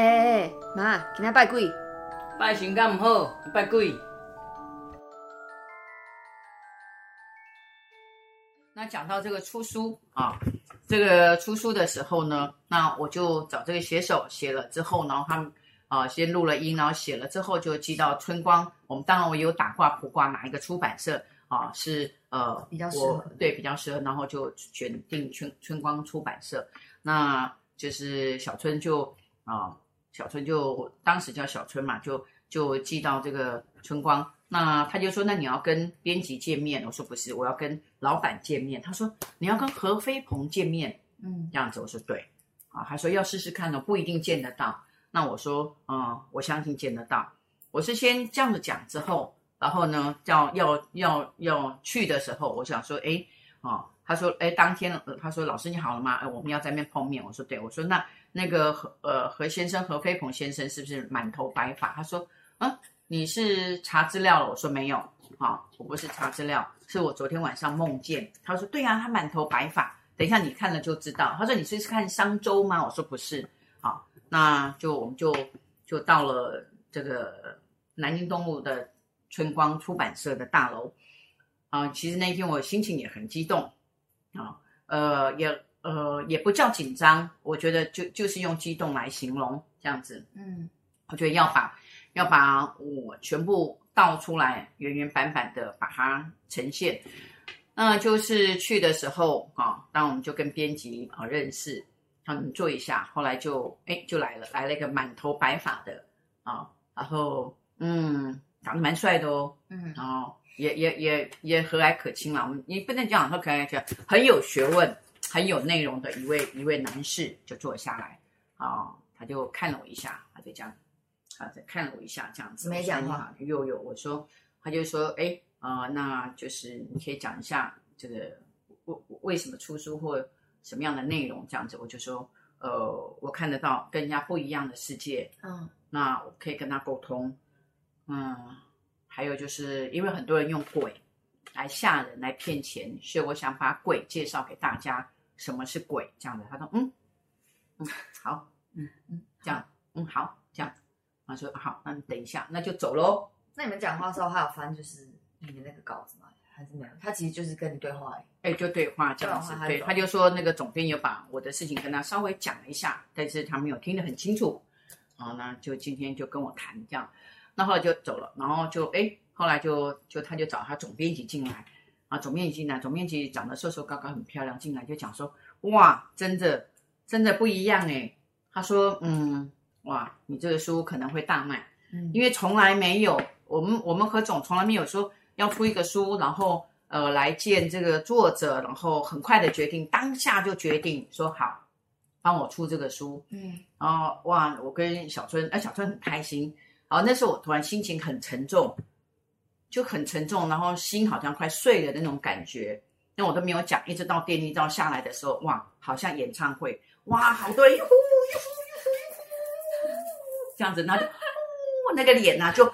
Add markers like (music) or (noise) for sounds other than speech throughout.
哎妈，今天拜鬼？拜神敢唔好，拜鬼。那讲到这个出书啊，这个出书的时候呢，那我就找这个写手写了之后，然后他们啊先录了音，然后写了之后就寄到春光。我们当然我有打卦卜卦哪一个出版社啊是呃比较适合，对，比较适合，然后就选定春春光出版社。那就是小春就啊小春就当时叫小春嘛，就就寄到这个春光。那他就说：“那你要跟编辑见面？”我说：“不是，我要跟老板见面。”他说：“你要跟何飞鹏见面？”嗯，这样子我说：“对。”啊，他说：“要试试看呢，不一定见得到。”那我说：“嗯，我相信见得到。”我是先这样子讲之后，然后呢，叫要要要去的时候，我想说：“哎，哦，他说：‘哎，当天，他说老师你好了吗？哎，我们要在那边碰面。’我说：‘对。’我说：‘那那个何呃何先生何飞鹏先生是不是满头白发？’他说：‘嗯。’你是查资料了？我说没有，好，我不是查资料，是我昨天晚上梦见。他说对啊，他满头白发。等一下你看了就知道。他说你是看商周吗？我说不是，好，那就我们就就到了这个南京东路的春光出版社的大楼啊。其实那天我心情也很激动啊，呃，也呃也不叫紧张，我觉得就就是用激动来形容这样子。嗯，我觉得要把。要把我全部倒出来，原原版版的把它呈现。那就是去的时候啊，当我们就跟编辑啊认识，他们坐一下，后来就哎就来了，来了一个满头白发的啊，然后嗯长得蛮帅的哦，嗯，然后也也也也和蔼可亲了。我们你不能讲说可爱可亲，很有学问、很有内容的一位一位男士就坐下来啊，他就看了我一下，他就这样。啊，就看了我一下，这样子没讲话。又有，我说，他就说，哎，啊、呃，那就是你可以讲一下这个为为什么出书或什么样的内容这样子。我就说，呃，我看得到跟人家不一样的世界，嗯，那我可以跟他沟通，嗯，还有就是因为很多人用鬼来吓人、来骗钱，所以我想把鬼介绍给大家，什么是鬼这样的。他说，嗯嗯，好，嗯嗯，这样，嗯好，这样。他说好，那你等一下，那就走喽。那你们讲话的时候，他有翻就是你的那个稿子吗？还是没有？他其实就是跟你对话，哎，就对话这样子。对，他就说那个总编有把我的事情跟他稍微讲了一下，但是他没有听得很清楚。然后呢，就今天就跟我谈这样，那后来就走了。然后就哎，后来就就他就找他总编辑进来啊，总编辑进来，总编辑长得瘦瘦高高，很漂亮，进来就讲说哇，真的真的不一样哎。他说嗯。哇，你这个书可能会大卖，嗯，因为从来没有我们我们何总从来没有说要出一个书，然后呃来见这个作者，然后很快的决定，当下就决定说好，帮我出这个书，嗯，然后哇，我跟小春，哎，小春很开心，然后那时候我突然心情很沉重，就很沉重，然后心好像快碎了的那种感觉，那我都没有讲，一直到电梯到下来的时候，哇，好像演唱会，哇，好多人呼呼呼。这样子，然后就，哦，那个脸呐、啊，就哇，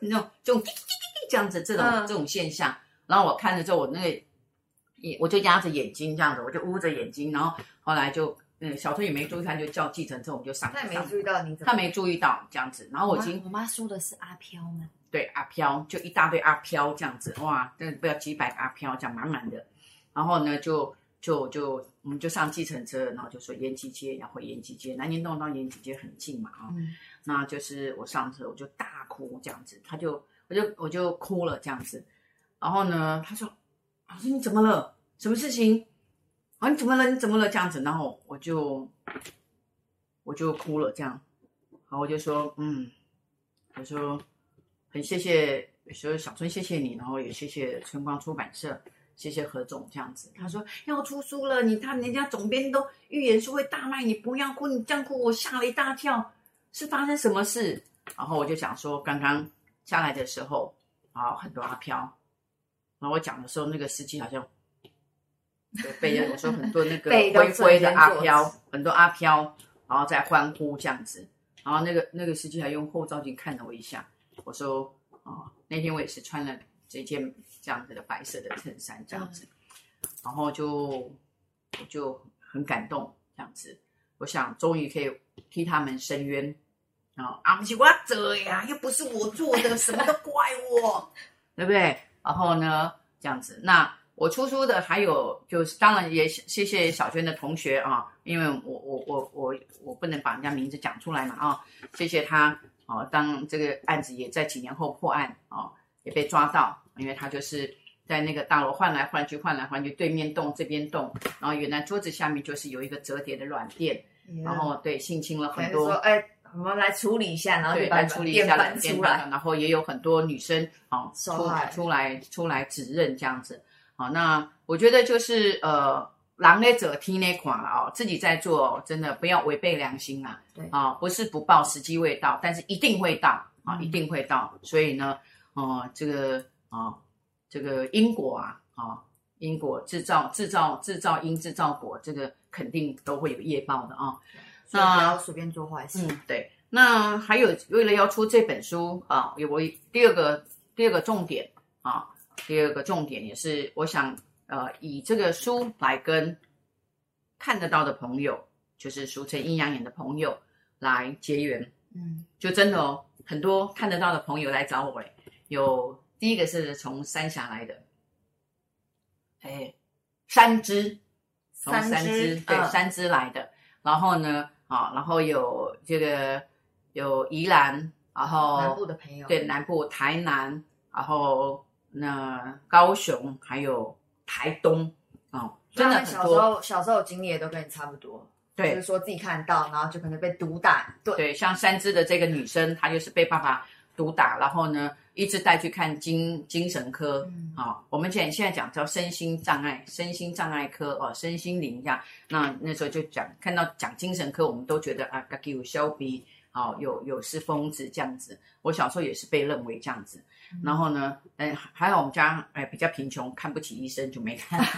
那种这种这样子，这种这种现象。然后我看着之后，我那个眼，我就压着眼睛这样子，我就捂着眼睛。然后后来就，嗯，小春也没注意，他就叫计程车，我们就上。他也没注意到你怎么？他没注意到这样子。然后我已经，我妈说的是阿飘吗？对，阿飘，就一大堆阿飘这样子，哇，真的不要几百个阿飘，这样满满的。然后呢，就。就就我们就上计程车，然后就说延吉街要回延吉街，南京东到延吉街很近嘛啊，嗯、那就是我上车我就大哭这样子，他就我就我就哭了这样子，然后呢他说老师你怎么了？什么事情？啊你怎么了？你怎么了？这样子，然后我就我就哭了这样，然后我就说嗯，我说很谢谢，说小春谢谢你，然后也谢谢春光出版社。谢谢何总这样子，他说要出书了，你看人家总编都预言说会大卖，你不要哭，你这样哭我吓了一大跳，是发生什么事？然后我就讲说，刚刚下来的时候啊，很多阿飘，然后我讲的时候，那个司机好像被人我说很多那个灰灰的阿飘，很多阿飘，然后在欢呼这样子，然后那个那个司机还用后照镜看了我一下，我说啊，那天我也是穿了。这件这样子的白色的衬衫，这样子，然后就我就很感动，这样子，我想终于可以替他们伸冤啊！啊，不是我做呀，又不是我做的，什么都怪我，(laughs) 对不对？然后呢，这样子，那我出书的还有就是，当然也谢谢小娟的同学啊，因为我我我我我不能把人家名字讲出来嘛啊，谢谢他啊，当这个案子也在几年后破案啊，也被抓到，因为他就是。在那个大楼换来换去，换来换去，对面动，这边动，然后原来桌子下面就是有一个折叠的软垫，Yeah. 然后对性侵了很多。说哎，我们来处理一下，然后对来处理一下软垫出来，然后也有很多女生啊出出来出来指认这样子。好，那我觉得就是呃，狼来者听那款了哦，自己在做，真的不要违背良心啊。对啊，不是不报，时机未到，但是一定会到啊，嗯、一定会到。所以呢，哦、呃，这个啊。这个因果啊，啊，因果制造制造制造因制造果，这个肯定都会有业报的啊。那不要随便做坏事。嗯，对。那还有，为了要出这本书啊，有我第二个第二个重点啊，第二个重点也是我想呃，以这个书来跟看得到的朋友，就是俗称阴阳眼的朋友来结缘。嗯，就真的哦，很多看得到的朋友来找我诶，有。第一个是从三峡来的，哎，三支，从三支，对，三支来的。然后呢，啊，然后有这个有宜兰，然后南部的朋友，对，南部台南，然后那高雄，还有台东，哦，真的很多。小时候小时候经历也都跟你差不多，对，就是说自己看到，然后就可能被毒打，对，对，像三支的这个女生，她就是被爸爸毒打，然后呢。一直带去看精精神科，嗯、啊，我们现现在讲叫身心障碍，身心障碍科哦，身心灵这样。那那时候就讲看到讲精神科，我们都觉得啊，给有消鼻，哦，有有是疯子这样子。我小时候也是被认为这样子，嗯、然后呢，哎，还好我们家哎比较贫穷，看不起医生就没看。(laughs)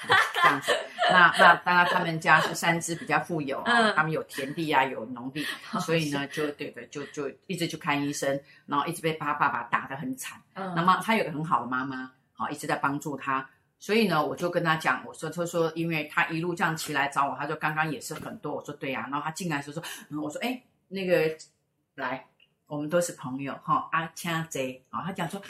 (laughs) 这样子，那那当然他们家是三支比较富有，嗯、他们有田地啊，有农地，所以呢，就对对，就就一直去看医生，然后一直被他爸爸打得很惨。嗯，那么他有个很好的妈妈，好一直在帮助他，所以呢，我就跟他讲，我说他说，因为他一路这样骑来找我，他说刚刚也是很多，我说对呀、啊，然后他进来的时候说，我说哎，那个来，我们都是朋友哈，阿强贼啊，他讲说。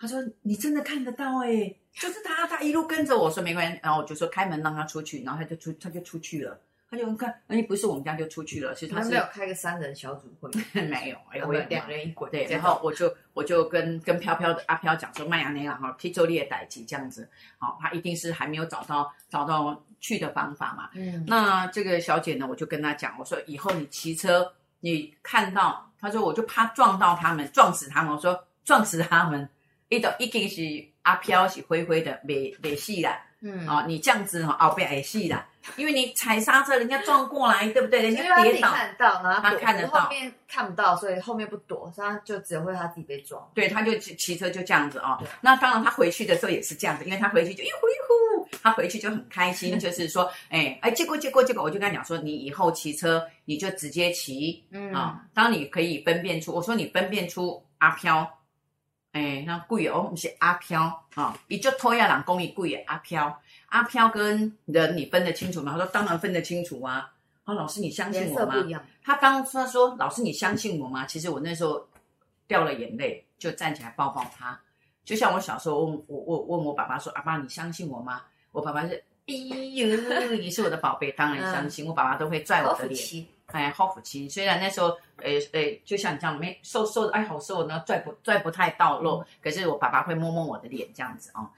他说：“你真的看得到哎，就是他，他一路跟着我说没关系，然后我就说开门让他出去，然后他就出，他就出去了。他就看，哎，不是我们家就出去了，是他是没有开个三人小组会，(laughs) 没有，(laughs) 哎，我有两人一滚。对，然后我就我就跟跟飘飘的阿飘讲说，麦亚内了哈，替周烈代替这样子，好，他一定是还没有找到找到去的方法嘛。嗯，那这个小姐呢，我就跟她讲，我说以后你骑车，你看到，他说我就怕撞到他们，撞死他们，我说撞死他们。”一到一定是阿飘是灰灰的，没没戏啦。嗯，哦，你这样子哦，后边没戏啦，因为你踩刹车，人家撞过来，对不对？人家跌倒，看到，然后他看得到，后面看不到，所以后面不躲，所以他就只会他自己被撞。对，他就骑骑车就这样子哦。那当然，他回去的时候也是这样子，因为他回去就一呼一呼，他回去就很开心，(laughs) 就是说，哎哎，结果结果结果，我就跟他讲说，你以后骑车你就直接骑，嗯啊、哦，当你可以分辨出，我说你分辨出阿飘。哎，那贵哦，不是阿飘啊，你就拖下人公益贵的阿飘，阿飘跟人你分得清楚吗？他说当然分得清楚啊。啊，老师你相信我吗？他当他说老师你相信我吗？其实我那时候掉了眼泪，就站起来抱抱他，就像我小时候问我我问我爸爸说阿爸你相信我吗？我爸爸是哎呦，你是我的宝贝，当然相信。我爸爸都会拽我的脸。哎，好福气！虽然那时候，诶诶，就像你这样，没瘦瘦的，哎，好瘦，呢，拽不拽不太到肉，可是我爸爸会摸摸我的脸，这样子哦。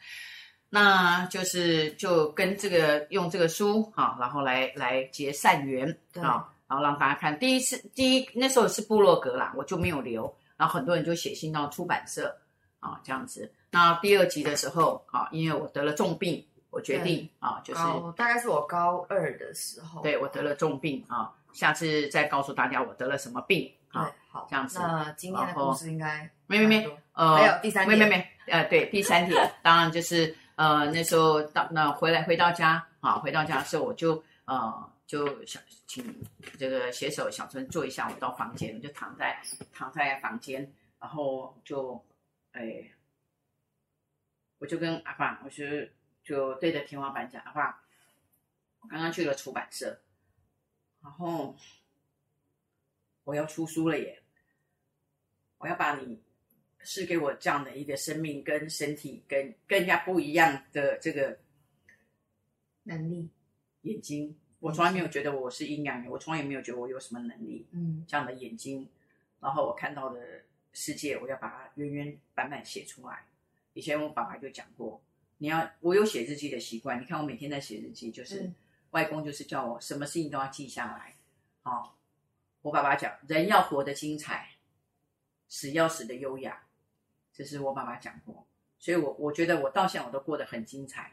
那就是就跟这个用这个书哈、哦，然后来来结善缘啊、哦，然后让大家看。第一次第一那时候是部落格啦，我就没有留，然后很多人就写信到出版社啊、哦，这样子。那第二集的时候啊、哦，因为我得了重病，我决定啊就是大概是我高二的时候，对我得了重病啊。哦下次再告诉大家我得了什么病啊？好，这样子。那今天的故事应该没没没，呃，还有第三，没没没，呃，对，第三点，当然就是呃，那时候到那回来回到家啊，回到家的时候我就呃就想请这个写手小春坐一下，我到房间，我就躺在躺在房间，然后就哎，我就跟阿爸，我是就对着天花板讲，的话，我刚刚去了出版社。然后我要出书了耶！我要把你赐给我这样的一个生命跟身体，跟跟人家不一样的这个能力，眼睛。我从来没有觉得我是阴阳人，我从来也没有觉得我有什么能力。嗯，这样的眼睛，然后我看到的世界，我要把它原原版版写出来。以前我爸爸就讲过，你要我有写日记的习惯。你看我每天在写日记，就是、嗯、外公就是叫我什么事情都要记下来。好、哦，我爸爸讲，人要活得精彩，死要死得优雅，这是我爸爸讲过。所以我我觉得我到现在我都过得很精彩。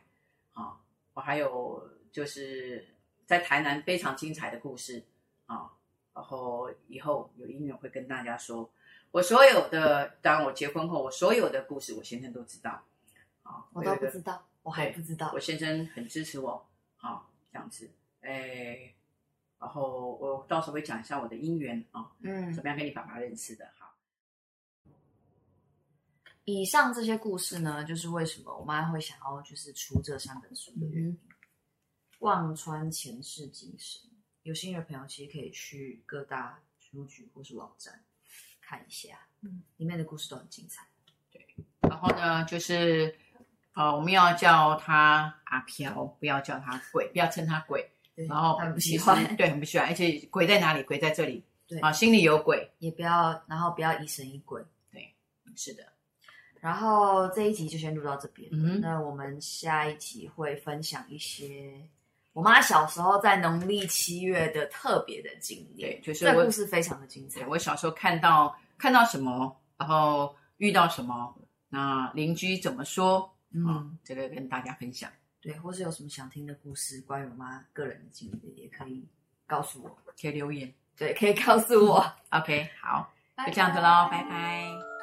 啊、哦，我还有就是在台南非常精彩的故事啊、哦，然后以后有音乐会跟大家说。我所有的，当我结婚后，我所有的故事，我先生都知道。啊，我都不知道，我还不知道。我先生很支持我，啊，这样子，哎，然后我到时候会讲一下我的姻缘啊，嗯，怎么样跟你爸爸认识的？好。以上这些故事呢，就是为什么我妈会想要就是出这三本书的原因。嗯，望穿前世今生，有兴趣的朋友其实可以去各大书局或是网站。看一下，嗯，里面的故事都很精彩。对，然后呢，就是呃，我们要叫他阿飘，不要叫他鬼，不要称他鬼。对，然后很不喜欢，对，很不喜欢。而且鬼在哪里？鬼在这里。对，啊，心里有鬼，也不要，然后不要疑神疑鬼。对，是的。然后这一集就先录到这边。嗯，那我们下一集会分享一些。我妈小时候在农历七月的特别的经历，对，就是这故事非常的精彩。我小时候看到看到什么，然后遇到什么，那邻居怎么说，嗯、哦，这个跟大家分享。对，或是有什么想听的故事，关于我妈个人的经历，也可以告诉我，可以留言。对，可以告诉我。OK，好，就这样子喽，拜拜。